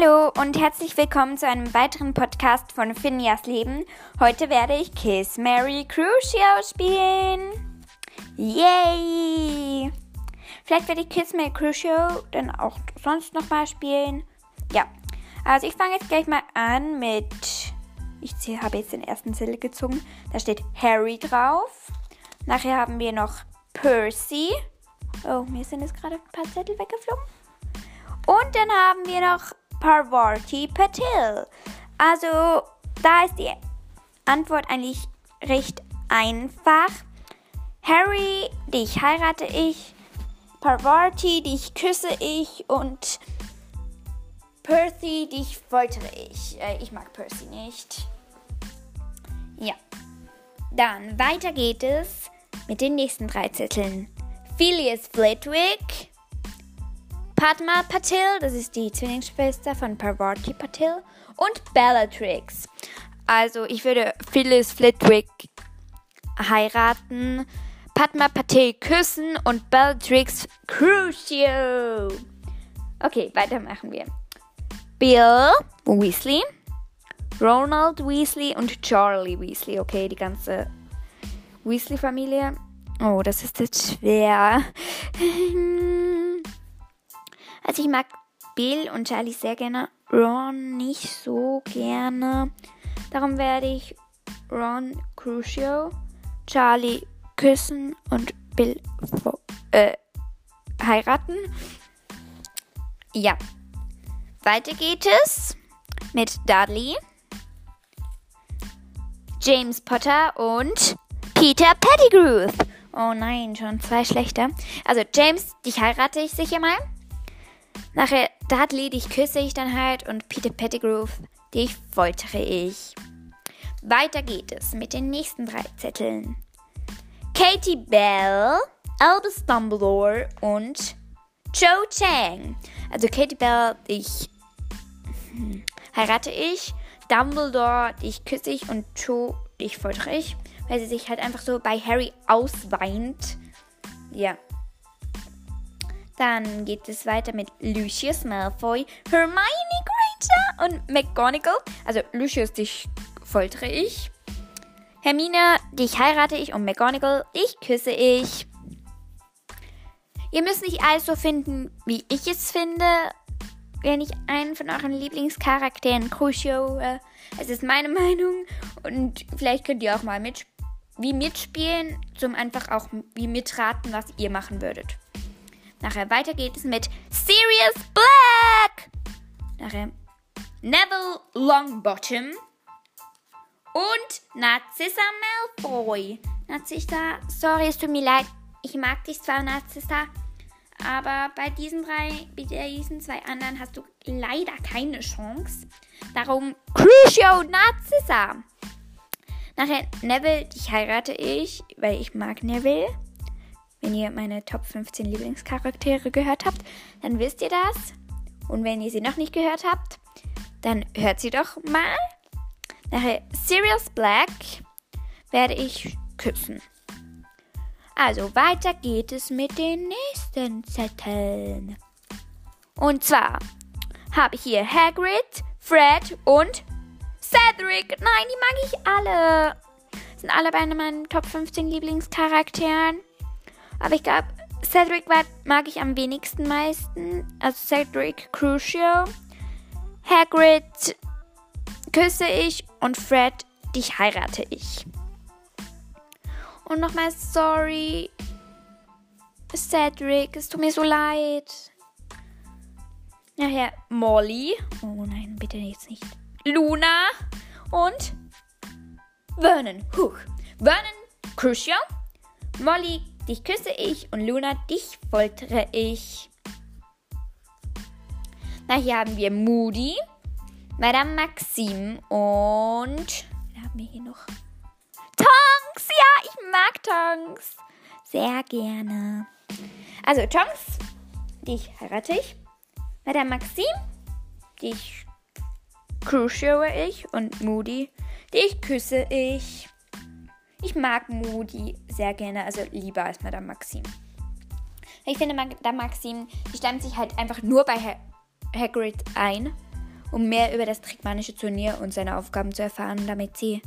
Hallo und herzlich willkommen zu einem weiteren Podcast von Phineas Leben. Heute werde ich Kiss Mary Crucio spielen. Yay! Vielleicht werde ich Kiss Mary Crucio dann auch sonst nochmal spielen. Ja, also ich fange jetzt gleich mal an mit. Ich habe jetzt den ersten Zettel gezogen. Da steht Harry drauf. Nachher haben wir noch Percy. Oh, mir sind jetzt gerade ein paar Zettel weggeflogen. Und dann haben wir noch Parvati Patil. Also, da ist die Antwort eigentlich recht einfach. Harry, dich heirate ich. Parvati, dich küsse ich. Und Percy, dich foltere ich. Äh, ich mag Percy nicht. Ja. Dann weiter geht es mit den nächsten drei Zetteln. Phileas Flitwick, Padma Patil, das ist die Zwillingsschwester von Parvati Patil, und Bellatrix. Also ich würde Phyllis Flitwick heiraten, Padma Patil küssen und Bellatrix Crucio. Okay, weitermachen wir. Bill Weasley, Ronald Weasley und Charlie Weasley. Okay, die ganze Weasley-Familie. Oh, das ist jetzt schwer. Also ich mag Bill und Charlie sehr gerne, Ron nicht so gerne. Darum werde ich Ron Crucio, Charlie küssen und Bill äh, heiraten. Ja. Weiter geht es mit Dudley, James Potter und Peter Pettigrew. Oh nein, schon zwei schlechter. Also James, dich heirate ich sicher mal. Nachher Dudley, dich küsse ich dann halt und Peter Pettigrew, dich foltere ich. Weiter geht es mit den nächsten drei Zetteln. Katie Bell, Albus Dumbledore und Joe Chang. Also Katie Bell, dich hm, heirate ich. Dumbledore, dich küsse ich und Joe, dich foltere ich. Weil sie sich halt einfach so bei Harry ausweint. Ja. Dann geht es weiter mit Lucius Malfoy, Hermione Granger und McGonagall. Also Lucius, dich foltere ich. Hermine, dich heirate ich und McGonagall, dich küsse ich. Ihr müsst nicht alles so finden, wie ich es finde. Wenn ich einen von euren Lieblingscharakteren Crucio, äh, es ist meine Meinung und vielleicht könnt ihr auch mal mit, wie mitspielen, zum einfach auch wie mitraten, was ihr machen würdet. Nachher weiter geht es mit Sirius Black. Nachher Neville Longbottom und Narcissa Malfoy. Narcissa, sorry, es tut mir leid. Ich mag dich zwar, Narcissa, aber bei diesen drei, bei diesen zwei anderen hast du leider keine Chance. Darum Crucio Narcissa. Nachher Neville, dich heirate ich, weil ich mag Neville. Wenn ihr meine Top 15 Lieblingscharaktere gehört habt, dann wisst ihr das. Und wenn ihr sie noch nicht gehört habt, dann hört sie doch mal. Nachher Sirius Black werde ich küssen. Also weiter geht es mit den nächsten Zetteln. Und zwar habe ich hier Hagrid, Fred und Cedric. Nein, die mag ich alle. Sind alle bei meinen Top 15 Lieblingscharakteren. Aber ich glaube, Cedric mag ich am wenigsten meisten. Also Cedric Crucio. Hagrid küsse ich und Fred, dich heirate ich. Und nochmal sorry. Cedric, es tut mir so leid. Nachher Molly. Oh nein, bitte jetzt nicht. Luna und Vernon. Huch. Vernon Crucio. Molly Dich küsse ich und Luna, dich foltere ich. Na, hier haben wir Moody, Madame Maxim und. Wer haben wir hier noch? Tonks! Ja, ich mag Tonks. Sehr gerne. Also, Tonks, dich heirate ich. Madame Maxim, dich crucio ich. Und Moody, dich küsse ich. Ich mag Moody sehr gerne, also lieber als Madame Maxim. Ich finde, Madame Maxim, die stemmt sich halt einfach nur bei ha Hagrid ein. um mehr über das Trickmanische Turnier und seine Aufgaben zu erfahren, damit sie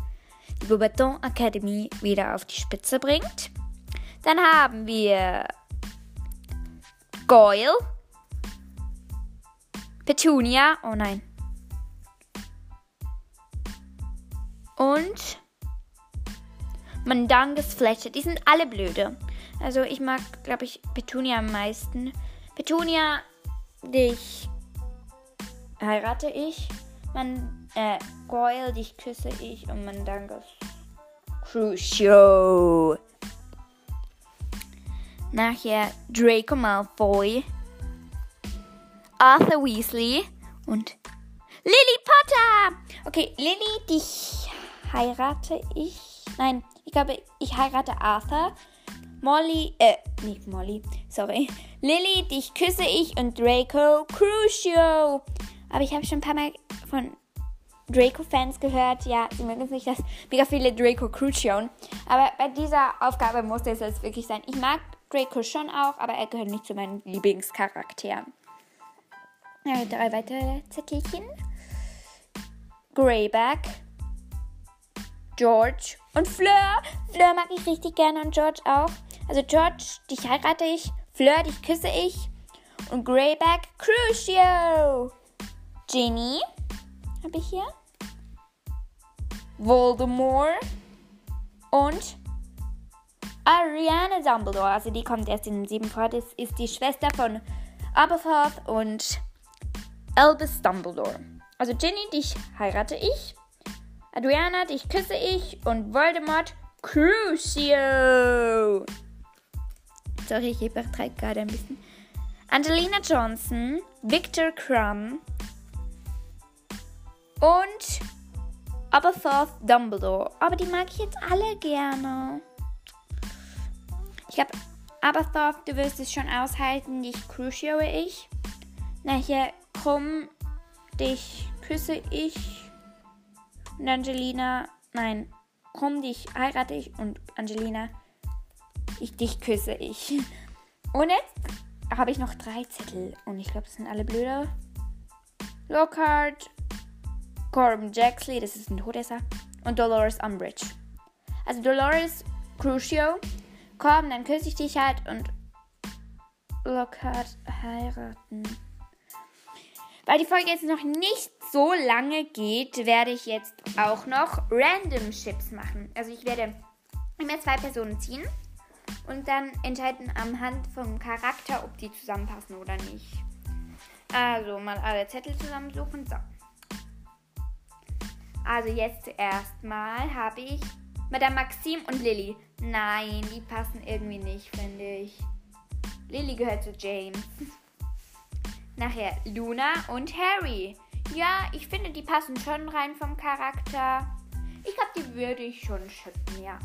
die Beaubaton Academy wieder auf die Spitze bringt. Dann haben wir Goyle, Petunia, oh nein. Und Mandanges Fletcher. Die sind alle blöde. Also ich mag, glaube ich, Petunia am meisten. Petunia, dich heirate ich. Man, äh, Goyle, dich küsse ich. Und Mandanges Crucio. Nachher Draco Malfoy. Arthur Weasley und Lily Potter. Okay, Lily, dich heirate ich. Nein, ich glaube, ich heirate Arthur. Molly, äh, nicht Molly, sorry. Lily, dich küsse ich und Draco Crucio. Aber ich habe schon ein paar Mal von Draco-Fans gehört. Ja, sie mögen es nicht, dass mega viele Draco Crucio. Aber bei dieser Aufgabe musste es jetzt wirklich sein. Ich mag Draco schon auch, aber er gehört nicht zu meinen Lieblingscharakteren. Ja, drei weitere Zettelchen. Greyback, George und Fleur. Fleur mag ich richtig gerne und George auch. Also George, dich heirate ich. Fleur, dich küsse ich. Und Greyback, Crucio. Ginny habe ich hier. Voldemort. Und Ariana Dumbledore. Also die kommt erst in sieben vor. Das ist die Schwester von Aberforth und Albus Dumbledore. Also Ginny, dich heirate ich. Adriana, dich küsse ich. Und Voldemort, Crucio. Sorry, ich übertreibe gerade ein bisschen. Angelina Johnson, Victor Crumb und Aberforth Dumbledore. Aber die mag ich jetzt alle gerne. Ich glaube, Aberforth, du wirst es schon aushalten. Dich Crucio ich. Nachher komm, dich küsse ich. Und Angelina, nein, komm, dich heirate ich. Und Angelina, ich dich küsse ich. Und jetzt habe ich noch drei Zettel. Und ich glaube, das sind alle blöde. Lockhart, Corbin Jaxley, das ist ein Todesser. Und Dolores Umbridge. Also Dolores Crucio. Komm, dann küsse ich dich halt und Lockhart heiraten. Weil die Folge jetzt noch nicht so lange geht, werde ich jetzt auch noch Random Chips machen. Also ich werde immer zwei Personen ziehen und dann entscheiden am Hand vom Charakter, ob die zusammenpassen oder nicht. Also mal alle Zettel zusammensuchen. So. Also jetzt zuerst mal habe ich Madame Maxim und Lilly. Nein, die passen irgendwie nicht, finde ich. Lilly gehört zu James. Nachher Luna und Harry. Ja, ich finde, die passen schon rein vom Charakter. Ich glaube, die würde ich schon schützen, ja.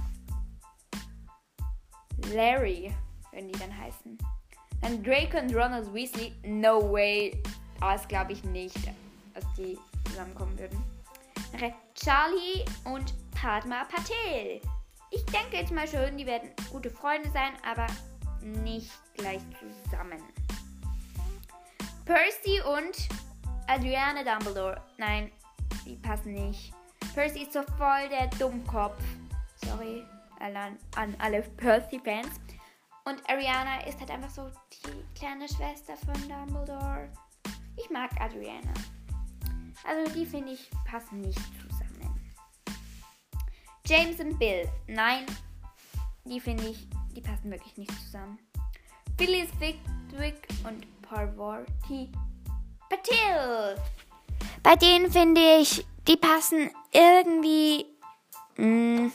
Larry, wenn die dann heißen. Dann Draco und Ronald Weasley. No way. Das glaube ich nicht, dass die zusammenkommen würden. Charlie und Padma Patel. Ich denke jetzt mal schon, die werden gute Freunde sein, aber nicht gleich zusammen. Percy und Adriana Dumbledore. Nein, die passen nicht. Percy ist so voll der Dummkopf. Sorry an, an alle Percy-Fans. Und Ariana ist halt einfach so die kleine Schwester von Dumbledore. Ich mag Adriana. Also die finde ich passen nicht zusammen. James und Bill. Nein, die finde ich, die passen wirklich nicht zusammen. Phyllis Wick und Parvati Patil. Bei denen finde ich, die passen irgendwie mh, mm,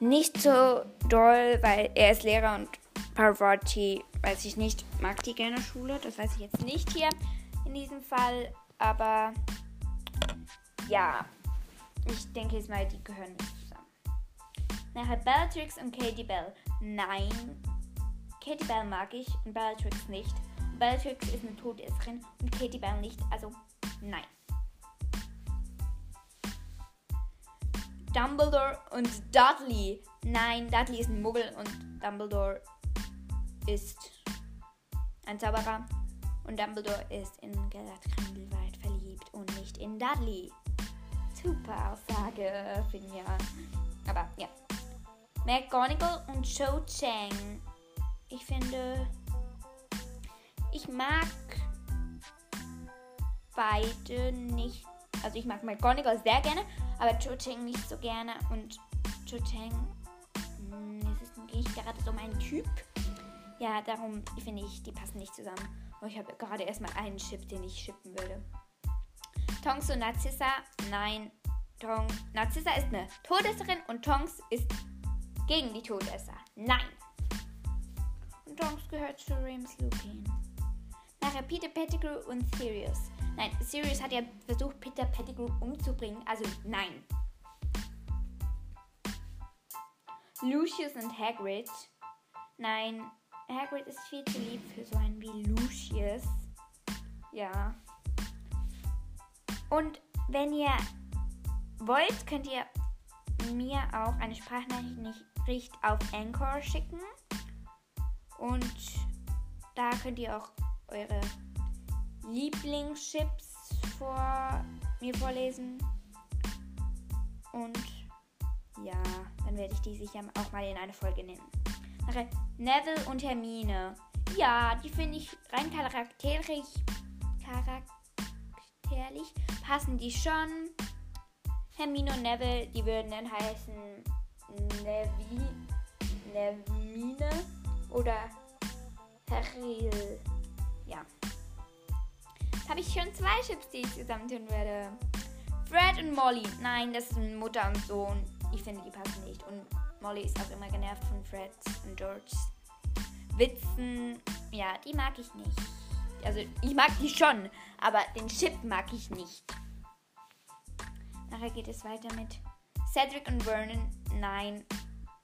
nicht so doll, weil er ist Lehrer und Parvati, weiß ich nicht, mag die gerne Schule. Das weiß ich jetzt nicht hier in diesem Fall. Aber ja, ich denke jetzt mal, die gehören nicht zusammen. Nachher Bellatrix und Katie Bell. Nein, Katie Bell mag ich und Bellatrix nicht. Bellatrix ist eine Todesserin und Katie Bell nicht, also nein. Dumbledore und Dudley. Nein, Dudley ist ein Muggel und Dumbledore ist ein Zauberer. Und Dumbledore ist in Gellert Grindelwald verliebt. nicht in Dudley. Super Aussage, finde ich. Aber ja. McGonagall und Cho Chang. Ich finde, ich mag beide nicht. Also ich mag McGonagall sehr gerne, aber Cho Chang nicht so gerne. Und Cho Chang hm, ist nicht gerade so mein Typ. Ja, darum finde ich, die passen nicht zusammen. Und ich habe gerade erstmal einen Chip, den ich shippen würde. Tonks und Narzissa, nein. Tong, Narzissa ist eine Todesserin und Tonks ist gegen die Todesser. Nein. Und Tonks gehört zu Remus Lupin. Nachher Peter Pettigrew und Sirius. Nein, Sirius hat ja versucht, Peter Pettigrew umzubringen. Also nein. Lucius und Hagrid. Nein, Hagrid ist viel zu lieb für so einen wie Lucius. Ja. Und wenn ihr wollt, könnt ihr mir auch eine Sprachnachricht auf Anchor schicken. Und da könnt ihr auch eure Lieblingschips vor mir vorlesen. Und ja, dann werde ich die sicher auch mal in eine Folge nennen. Nachher Neville und Hermine. Ja, die finde ich rein charakterisch, charakterlich passen die schon. Hermine und Neville, die würden dann heißen Nevi, Nevine oder Harry. Ja. Habe ich schon zwei Chips, die ich zusammentun werde. Fred und Molly. Nein, das sind Mutter und Sohn. Ich finde, die passen nicht. Und Molly ist auch immer genervt von Fred und Georges Witzen. Ja, die mag ich nicht. Also, ich mag die schon, aber den Chip mag ich nicht. Nachher geht es weiter mit Cedric und Vernon. Nein,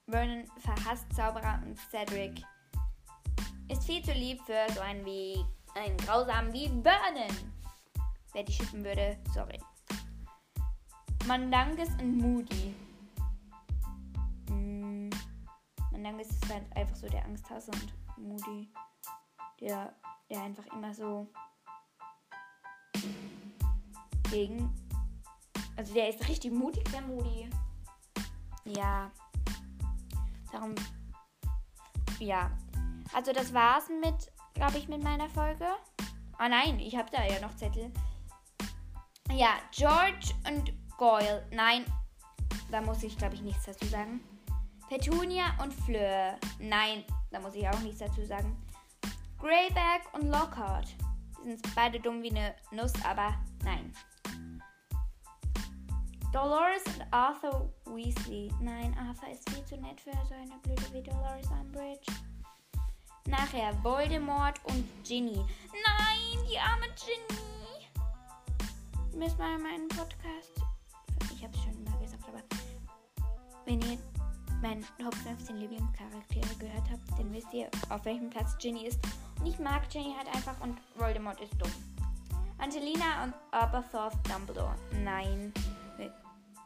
Vernon verhasst Zauberer und Cedric ist viel zu lieb für so einen wie einen grausamen wie Vernon. Wer die schippen würde, sorry. Mandanges und Moody. Mm, Mandanges ist halt einfach so der Angsthase und Moody, der, der einfach immer so gegen also der ist richtig mutig, der Moody. Ja. Darum. Ja. Also das war's mit, glaube ich, mit meiner Folge. Ah nein, ich habe da ja noch Zettel. Ja, George und Goyle. Nein, da muss ich, glaube ich, nichts dazu sagen. Petunia und Fleur. Nein, da muss ich auch nichts dazu sagen. Greyback und Lockhart. Die sind beide dumm wie eine Nuss, aber nein. Dolores und Arthur Weasley. Nein, Arthur ist viel zu nett für so eine Blöde wie Dolores Umbridge. Nachher Voldemort und Ginny. Nein, die arme Ginny. Müssen wir meinen Podcast. Ich habe es schon mal gesagt, aber wenn ihr meinen Top 15 Lieblingscharaktere gehört habt, dann wisst ihr, auf welchem Platz Ginny ist. Und ich mag Ginny halt einfach und Voldemort ist dumm. Angelina und Aberforth Dumbledore. Nein.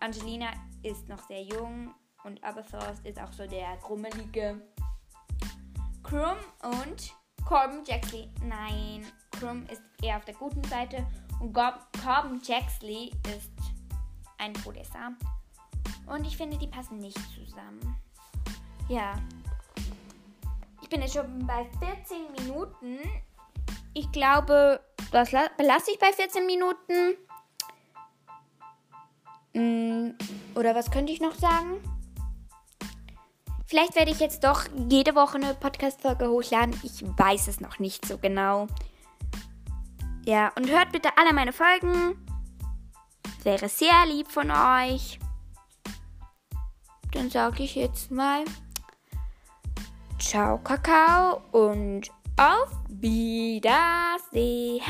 Angelina ist noch sehr jung und Aberforth ist auch so der grummelige. Krumm und Corbin Jaxley. Nein, Krumm ist eher auf der guten Seite und Corbin Jaxley ist ein Todesser. Und ich finde, die passen nicht zusammen. Ja. Ich bin jetzt schon bei 14 Minuten. Ich glaube, das belasse ich bei 14 Minuten. Mm, oder was könnte ich noch sagen? Vielleicht werde ich jetzt doch jede Woche eine Podcast-Folge hochladen. Ich weiß es noch nicht so genau. Ja, und hört bitte alle meine Folgen. Wäre sehr lieb von euch. Dann sage ich jetzt mal Ciao, Kakao und auf Wiedersehen.